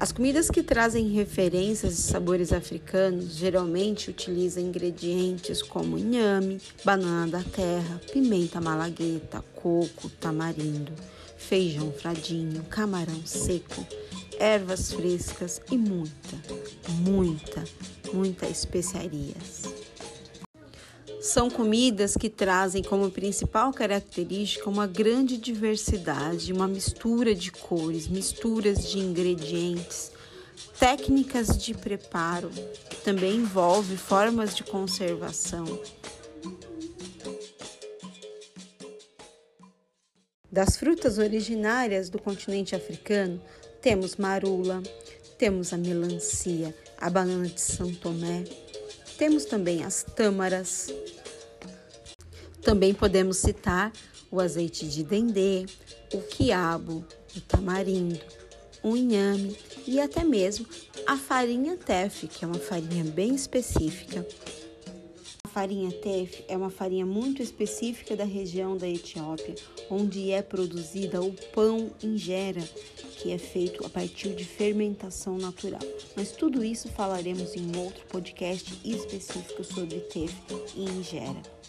As comidas que trazem referências e sabores africanos geralmente utilizam ingredientes como inhame, banana da terra, pimenta malagueta, coco, tamarindo, feijão fradinho, camarão seco, ervas frescas e muita, muita, muita especiarias. São comidas que trazem como principal característica uma grande diversidade, uma mistura de cores, misturas de ingredientes, técnicas de preparo, também envolve formas de conservação. Das frutas originárias do continente africano, temos marula, temos a melancia, a banana de São Tomé, temos também as tâmaras. Também podemos citar o azeite de dendê, o quiabo, o tamarindo, o inhame e até mesmo a farinha teff, que é uma farinha bem específica. A farinha teff é uma farinha muito específica da região da Etiópia, onde é produzida o pão injera, que é feito a partir de fermentação natural. Mas tudo isso falaremos em outro podcast específico sobre teff e injera.